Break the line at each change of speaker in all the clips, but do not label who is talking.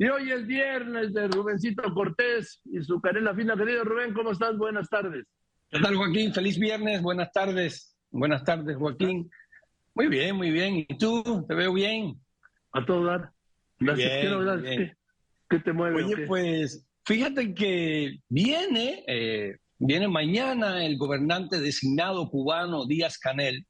Y hoy es viernes de Rubencito Cortés y su canela fina. Querido Rubén, ¿cómo estás? Buenas tardes.
¿Qué tal, Joaquín? Feliz viernes. Buenas tardes. Buenas tardes, Joaquín. Muy bien, muy bien. ¿Y tú? ¿Te veo bien?
A todo dar. Gracias. Bien, ¿Qué, te mueve?
Oye, pues fíjate que viene, eh, viene mañana el gobernante designado cubano Díaz Canel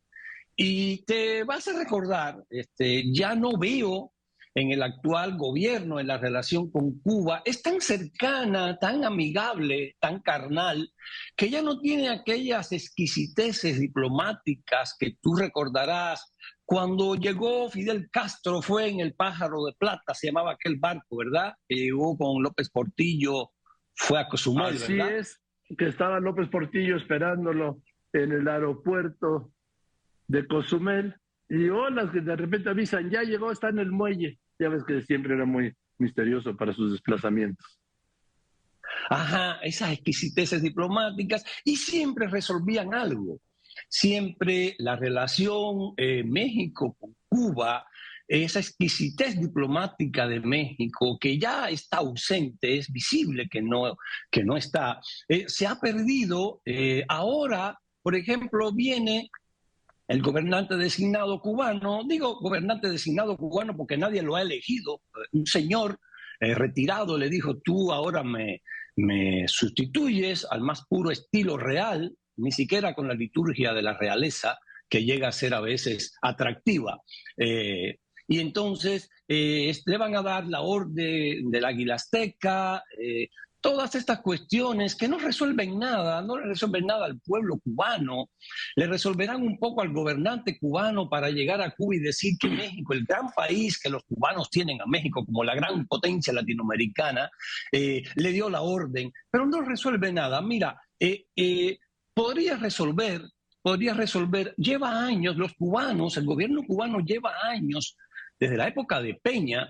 y te vas a recordar, este, ya no veo en el actual gobierno, en la relación con Cuba, es tan cercana, tan amigable, tan carnal, que ya no tiene aquellas exquisiteces diplomáticas que tú recordarás. Cuando llegó Fidel Castro, fue en el Pájaro de Plata, se llamaba aquel barco, ¿verdad? Que llegó con López Portillo, fue a Cozumel,
Así es, que estaba López Portillo esperándolo en el aeropuerto de Cozumel y olas que de repente avisan, ya llegó, está en el muelle. Ya ves que siempre era muy misterioso para sus desplazamientos.
Ajá, esas exquisiteces diplomáticas y siempre resolvían algo. Siempre la relación eh, México con Cuba, esa exquisitez diplomática de México, que ya está ausente, es visible que no, que no está, eh, se ha perdido. Eh, ahora, por ejemplo, viene el gobernante designado cubano, digo gobernante designado cubano porque nadie lo ha elegido, un señor eh, retirado le dijo, tú ahora me, me sustituyes al más puro estilo real, ni siquiera con la liturgia de la realeza, que llega a ser a veces atractiva. Eh, y entonces eh, le van a dar la orden del águila azteca, todas estas cuestiones que no resuelven nada, no le resuelven nada al pueblo cubano, le resolverán un poco al gobernante cubano para llegar a Cuba y decir que México, el gran país que los cubanos tienen a México como la gran potencia latinoamericana, eh, le dio la orden, pero no resuelve nada. Mira, eh, eh, podría resolver, podría resolver, lleva años, los cubanos, el gobierno cubano lleva años, desde la época de Peña,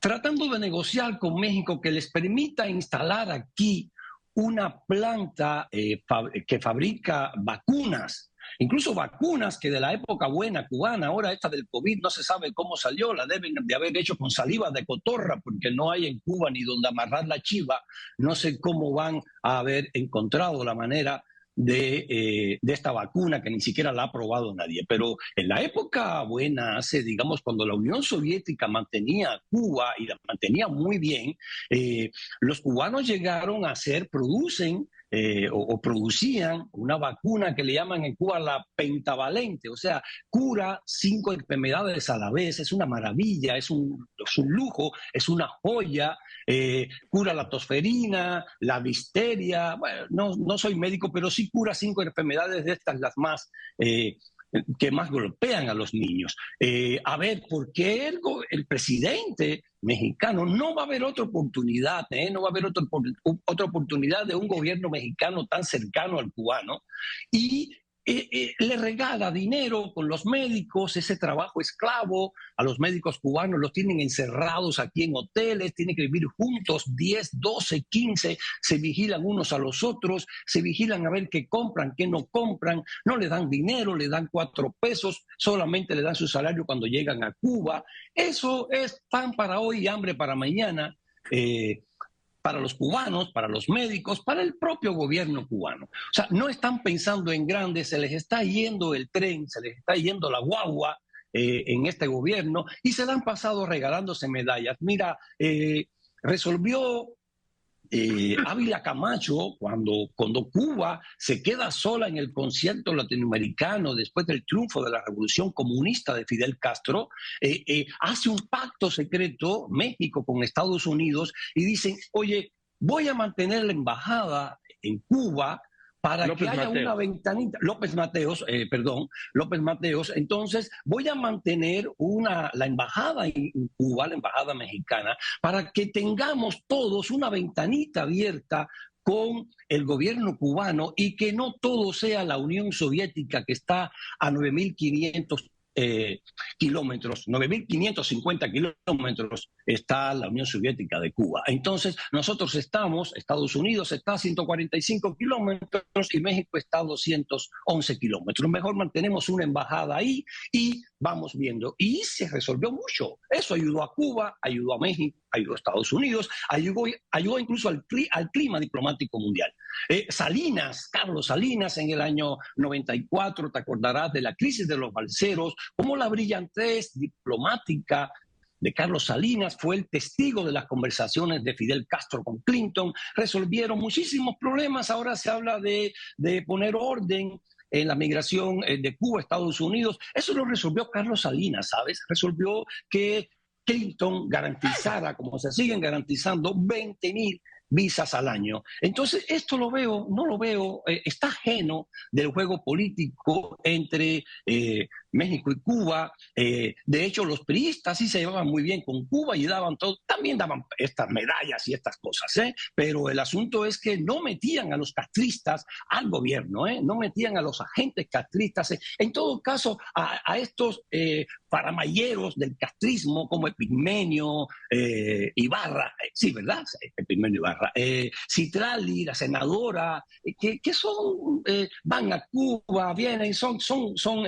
tratando de negociar con México que les permita instalar aquí una planta eh, que fabrica vacunas, incluso vacunas que de la época buena cubana, ahora esta del COVID no se sabe cómo salió, la deben de haber hecho con saliva de cotorra, porque no hay en Cuba ni donde amarrar la chiva, no sé cómo van a haber encontrado la manera eh, de, esta vacuna que ni siquiera la ha probado nadie. Pero en la época buena, hace, digamos, cuando la Unión Soviética mantenía Cuba y la mantenía muy bien, eh, los cubanos llegaron a ser, producen eh, o, producían una vacuna que le llaman en Cuba la pentavalente, o sea, cura cinco enfermedades a la vez, es una maravilla, es un, lujo, es una joya, eh, cura la tosferina, la visteria, bueno, no, no, soy médico, pero sí cura cinco enfermedades de estas, las más... Eh, que más golpean a los niños. a ver, ¿por qué el, presidente mexicano. No va a haber otra oportunidad, ¿eh? no va a haber otra oportunidad de un gobierno mexicano tan cercano al cubano. Y eh, eh, le regala dinero con los médicos, ese trabajo esclavo, a los médicos cubanos los tienen encerrados aquí en hoteles, tienen que vivir juntos 10, 12, 15, se vigilan unos a los otros, se vigilan a ver qué compran, qué no compran, no le dan dinero, le dan cuatro pesos, solamente le dan su salario cuando llegan a Cuba. Eso es pan para hoy y hambre para mañana. Eh, para los cubanos, para los médicos, para el propio gobierno cubano. O sea, no están pensando en grandes, se les está yendo el tren, se les está yendo la guagua eh, en este gobierno y se le han pasado regalándose medallas. Mira, eh, resolvió eh, Ávila Camacho, cuando, cuando Cuba se queda sola en el concierto latinoamericano después del triunfo de la revolución comunista de Fidel Castro, eh, eh, hace un pacto secreto México con Estados Unidos y dicen, oye, voy a mantener la embajada en Cuba para que haya una ventanita, López Mateos, eh, perdón, López Mateos, entonces voy a mantener una, la embajada en Cuba, la embajada mexicana, para que tengamos todos una ventanita abierta con el gobierno cubano y que no todo sea la Unión Soviética que está a 9.500 eh, kilómetros, 9.550 kilómetros está la Unión Soviética de Cuba. Entonces, nosotros estamos, Estados Unidos está a 145 kilómetros y México está a 211 kilómetros. Mejor mantenemos una embajada ahí y vamos viendo. Y se resolvió mucho. Eso ayudó a Cuba, ayudó a México, ayudó a Estados Unidos, ayudó, ayudó incluso al, al clima diplomático mundial. Eh, Salinas, Carlos Salinas, en el año 94, te acordarás de la crisis de los balseros, como la brillantez diplomática de Carlos Salinas, fue el testigo de las conversaciones de Fidel Castro con Clinton, resolvieron muchísimos problemas, ahora se habla de, de poner orden en la migración eh, de Cuba a Estados Unidos. Eso lo resolvió Carlos Salinas, ¿sabes? Resolvió que Clinton garantizara, como se siguen garantizando, 20 mil visas al año. Entonces, esto lo veo, no lo veo, eh, está ajeno del juego político entre eh, México y Cuba. Eh, de hecho, los priistas sí se llevaban muy bien con Cuba y daban todo, también daban estas medallas y estas cosas, ¿eh? pero el asunto es que no metían a los castristas al gobierno, ¿eh? no metían a los agentes castristas, en todo caso, a, estos paramayeros del castrismo como Epigmenio, Ibarra, sí, ¿verdad? Epigmenio Ibarra, Citrali, la senadora, que, que son, van a Cuba, vienen, son, son, son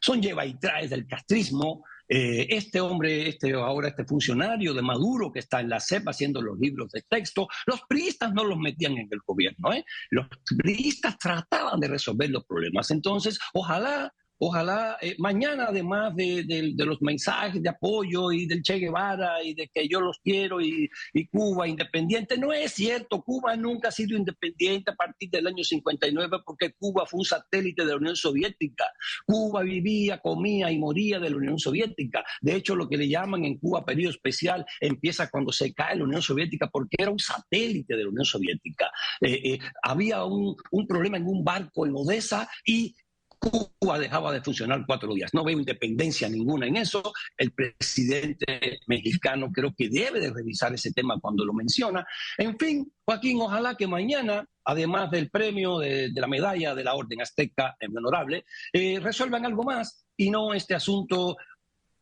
son lleva y traes del castrismo. Eh, este hombre, este ahora este funcionario de Maduro que está en la CEP haciendo los libros de texto, los priistas no los metían en el gobierno, ¿eh? los priistas trataban de resolver los problemas. Entonces, ojalá Ojalá eh, mañana, además de, los mensajes de apoyo y del Che Guevara y de que yo los quiero y, Cuba independiente, no es cierto, Cuba nunca ha sido independiente a partir del año 59 porque Cuba fue un satélite de la Unión Soviética. Cuba vivía, comía y moría de la Unión Soviética. De hecho, lo que le llaman en Cuba periodo especial empieza cuando se cae la Unión Soviética porque era un satélite de la Unión Soviética. Eh, eh, había un, un problema en un barco en Odessa y Cuba dejaba de funcionar cuatro días. No veo independencia ninguna en eso. El presidente mexicano creo que debe de revisar ese tema cuando lo menciona. En fin, Joaquín, ojalá que mañana, además del premio de, la medalla de la Orden Azteca honorable, eh, resuelvan algo más y no este asunto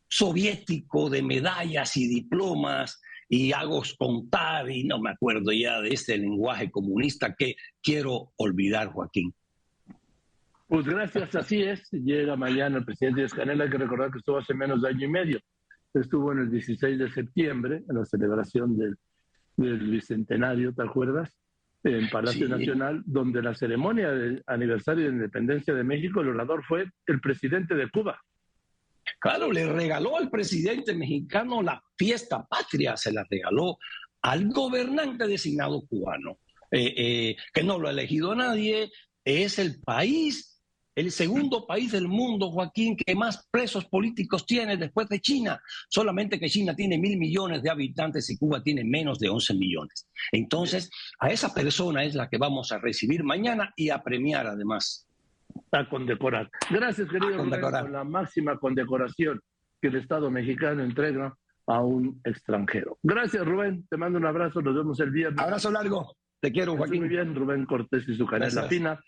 soviético de medallas y diplomas y hago contar y no me acuerdo ya de este lenguaje comunista que quiero olvidar, Joaquín.
Pues gracias, así es. Llega mañana el presidente Díaz Canel, hay que recordar que estuvo hace menos de año y medio. Estuvo en el 16 de septiembre, en la celebración del, Bicentenario, ¿te acuerdas? En Palacio Nacional, donde la ceremonia de aniversario de independencia de México, el orador fue el presidente de Cuba.
Claro, le regaló al presidente mexicano la fiesta patria, se la regaló al gobernante designado cubano, eh, eh, que no lo ha elegido nadie, es el país el segundo país del mundo, Joaquín, que más presos políticos tiene después de China. Solamente que China tiene mil millones de habitantes y Cuba tiene menos de 11 millones. Entonces, a esa persona es la que vamos a recibir mañana y a premiar además.
A condecorar. Gracias, querido. por la máxima condecoración que el Estado mexicano entrega a un extranjero. Gracias, Rubén. Te mando un abrazo. Nos vemos el viernes.
Abrazo largo. Te quiero, Joaquín.
Muy bien, Rubén Cortés y su canela fina.